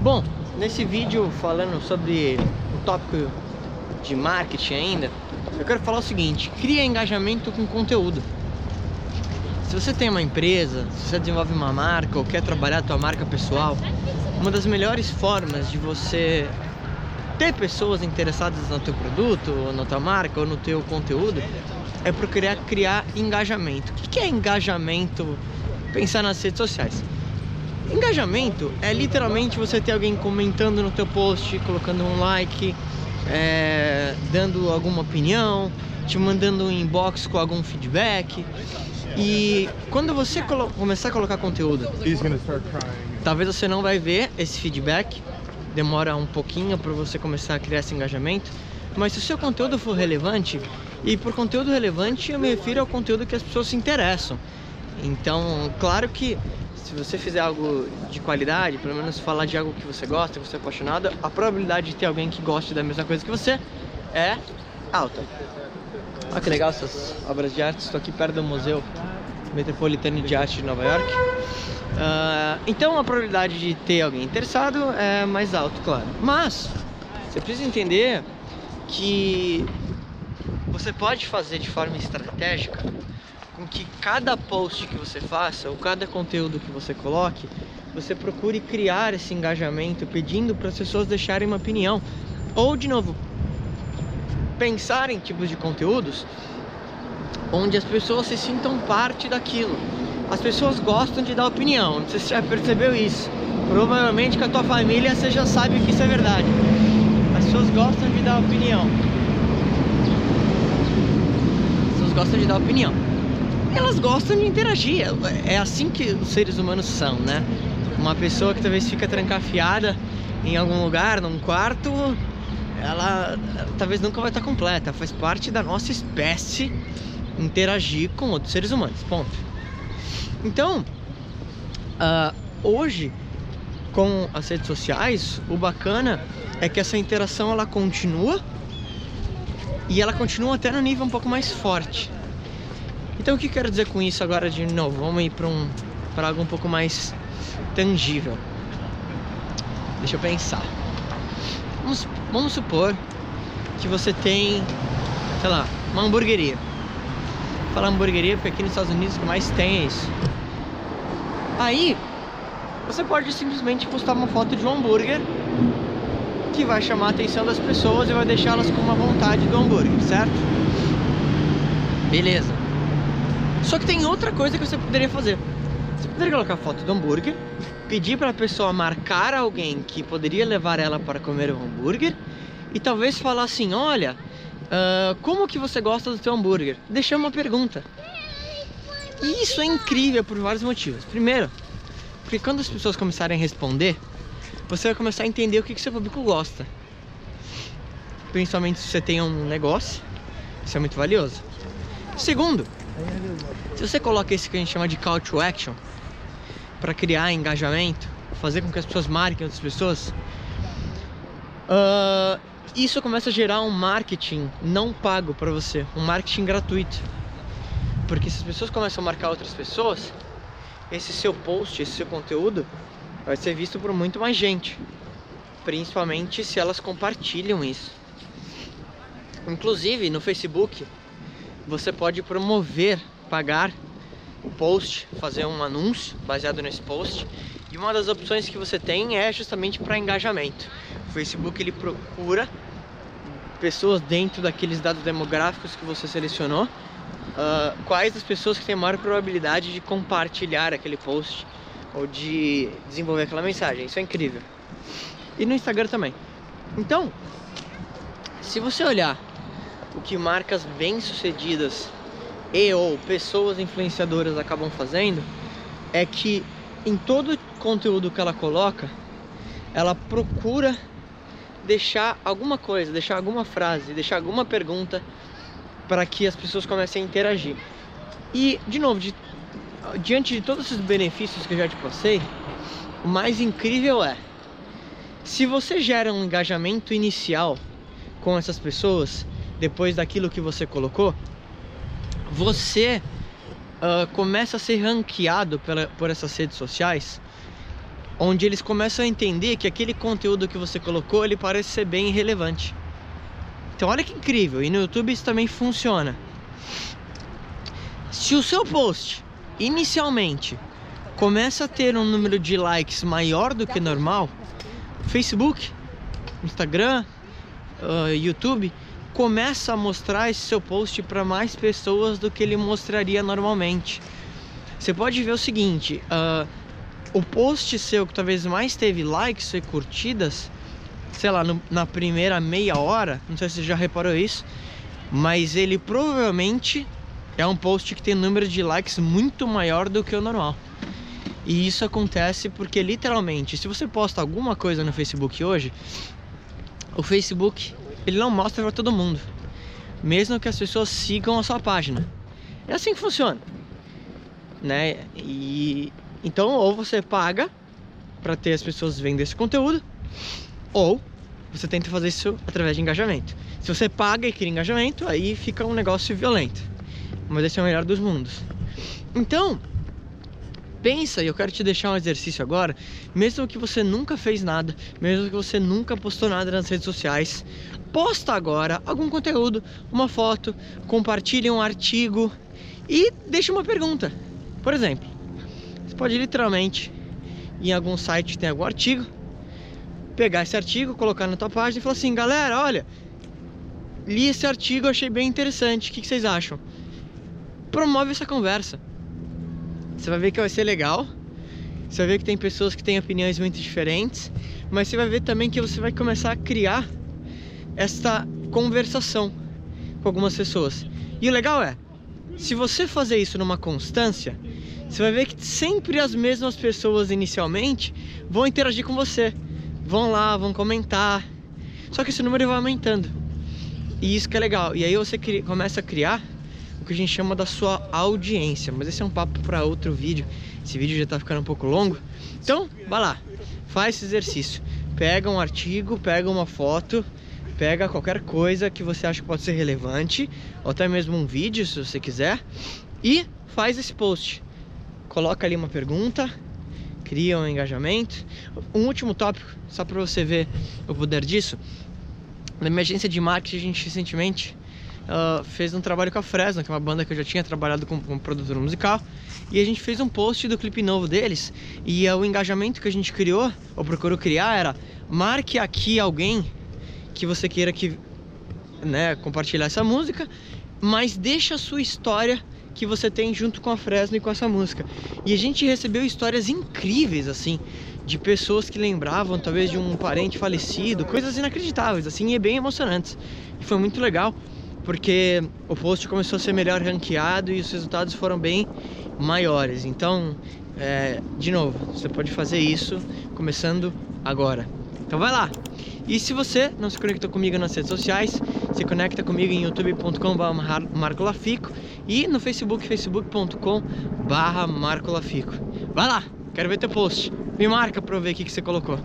Bom, nesse vídeo falando sobre o tópico de marketing ainda, eu quero falar o seguinte, cria engajamento com conteúdo. Se você tem uma empresa, se você desenvolve uma marca ou quer trabalhar a tua marca pessoal, uma das melhores formas de você ter pessoas interessadas no teu produto, ou na tua marca, ou no teu conteúdo, é procurar criar engajamento. O que é engajamento? Pensar nas redes sociais. Engajamento é literalmente você ter alguém comentando no teu post, colocando um like, é, dando alguma opinião, te mandando um inbox com algum feedback. E quando você começar a colocar conteúdo, talvez você não vai ver esse feedback, demora um pouquinho para você começar a criar esse engajamento, mas se o seu conteúdo for relevante, e por conteúdo relevante eu me refiro ao conteúdo que as pessoas se interessam. Então, claro que se você fizer algo de qualidade, pelo menos falar de algo que você gosta, que você é apaixonado, a probabilidade de ter alguém que goste da mesma coisa que você é alta. Olha que legal essas obras de arte. Estou aqui perto do Museu Metropolitano de Arte de Nova York. Uh, então a probabilidade de ter alguém interessado é mais alta, claro. Mas você precisa entender que você pode fazer de forma estratégica com que cada post que você faça ou cada conteúdo que você coloque, você procure criar esse engajamento pedindo para as pessoas deixarem uma opinião. Ou, de novo, pensar em tipos de conteúdos onde as pessoas se sintam parte daquilo. As pessoas gostam de dar opinião, não sei se você já percebeu isso. Provavelmente com a tua família você já sabe que isso é verdade. As pessoas gostam de dar opinião. As pessoas gostam de dar opinião elas gostam de interagir. É assim que os seres humanos são, né? Uma pessoa que talvez fica trancafiada em algum lugar, num quarto, ela talvez nunca vai estar completa. Faz parte da nossa espécie interagir com outros seres humanos. Ponto. Então, uh, hoje, com as redes sociais, o bacana é que essa interação ela continua e ela continua até no nível um pouco mais forte. Então o que eu quero dizer com isso agora de novo? Vamos ir para um, para algo um pouco mais tangível. Deixa eu pensar. Vamos, vamos supor que você tem, sei lá, uma hamburgueria. Vou falar hamburgueria porque aqui nos Estados Unidos o que mais tem é isso. Aí você pode simplesmente postar uma foto de um hambúrguer que vai chamar a atenção das pessoas e vai deixá-las com uma vontade do hambúrguer, certo? Beleza. Só que tem outra coisa que você poderia fazer. Você poderia colocar foto do hambúrguer, pedir para a pessoa marcar alguém que poderia levar ela para comer o hambúrguer e talvez falar assim, olha, uh, como que você gosta do seu hambúrguer? Deixar uma pergunta. E isso é incrível por vários motivos. Primeiro, porque quando as pessoas começarem a responder, você vai começar a entender o que, que seu público gosta. Principalmente se você tem um negócio, isso é muito valioso. Segundo, se você coloca esse que a gente chama de call to action para criar engajamento, fazer com que as pessoas marquem outras pessoas, uh, isso começa a gerar um marketing não pago para você, um marketing gratuito. Porque se as pessoas começam a marcar outras pessoas, esse seu post, esse seu conteúdo vai ser visto por muito mais gente, principalmente se elas compartilham isso. Inclusive no Facebook, você pode promover, pagar o post, fazer um anúncio baseado nesse post. E uma das opções que você tem é justamente para engajamento. O Facebook ele procura pessoas dentro daqueles dados demográficos que você selecionou, uh, quais as pessoas que têm maior probabilidade de compartilhar aquele post ou de desenvolver aquela mensagem. Isso é incrível. E no Instagram também. Então, se você olhar o que marcas bem-sucedidas e ou pessoas influenciadoras acabam fazendo é que em todo conteúdo que ela coloca, ela procura deixar alguma coisa, deixar alguma frase, deixar alguma pergunta para que as pessoas comecem a interagir. E, de novo, de, diante de todos esses benefícios que eu já te passei, o mais incrível é se você gera um engajamento inicial com essas pessoas, depois daquilo que você colocou, você uh, começa a ser ranqueado pela, por essas redes sociais onde eles começam a entender que aquele conteúdo que você colocou, ele parece ser bem relevante. Então olha que incrível, e no YouTube isso também funciona. Se o seu post inicialmente começa a ter um número de likes maior do que normal, Facebook, Instagram, uh, YouTube começa a mostrar esse seu post para mais pessoas do que ele mostraria normalmente. Você pode ver o seguinte: uh, o post seu que talvez mais teve likes e curtidas, sei lá, no, na primeira meia hora, não sei se você já reparou isso, mas ele provavelmente é um post que tem número de likes muito maior do que o normal. E isso acontece porque literalmente, se você posta alguma coisa no Facebook hoje, o Facebook ele não mostra para todo mundo, mesmo que as pessoas sigam a sua página. É assim que funciona, né? E então ou você paga para ter as pessoas vendo esse conteúdo, ou você tenta fazer isso através de engajamento. Se você paga e cria engajamento, aí fica um negócio violento. Mas esse é o melhor dos mundos. Então, pensa, e eu quero te deixar um exercício agora, mesmo que você nunca fez nada, mesmo que você nunca postou nada nas redes sociais, posta agora algum conteúdo, uma foto, compartilhe um artigo e deixe uma pergunta. Por exemplo, você pode literalmente em algum site que tem algum artigo, pegar esse artigo, colocar na tua página e falar assim, galera, olha, li esse artigo, achei bem interessante, o que vocês acham? Promove essa conversa. Você vai ver que vai ser legal. Você vai ver que tem pessoas que têm opiniões muito diferentes, mas você vai ver também que você vai começar a criar esta conversação com algumas pessoas. E o legal é, se você fazer isso numa constância, você vai ver que sempre as mesmas pessoas inicialmente vão interagir com você. Vão lá, vão comentar. Só que esse número vai aumentando. E isso que é legal. E aí você começa a criar o que a gente chama da sua audiência. Mas esse é um papo para outro vídeo. Esse vídeo já tá ficando um pouco longo. Então, vai lá. Faz esse exercício. Pega um artigo, pega uma foto, pega qualquer coisa que você acha que pode ser relevante, ou até mesmo um vídeo, se você quiser, e faz esse post coloca ali uma pergunta, cria um engajamento. Um último tópico, só para você ver o poder disso. Na minha agência de marketing, a gente recentemente uh, fez um trabalho com a Fresno, que é uma banda que eu já tinha trabalhado como, como produtor musical. E a gente fez um post do clipe novo deles. E uh, o engajamento que a gente criou, ou procurou criar, era marque aqui alguém que você queira que né, compartilhar essa música, mas deixa a sua história que você tem junto com a Fresno e com essa música. E a gente recebeu histórias incríveis, assim, de pessoas que lembravam talvez de um parente falecido, coisas inacreditáveis, assim, e bem emocionantes. E foi muito legal, porque o post começou a ser melhor ranqueado e os resultados foram bem maiores. Então, é, de novo, você pode fazer isso começando agora. Então vai lá! E se você não se conectou comigo nas redes sociais, se conecta comigo em youtube.com.br marcolafico e no facebook, facebook.com.br marcolafico. Vai lá, quero ver teu post. Me marca pra eu ver o que, que você colocou.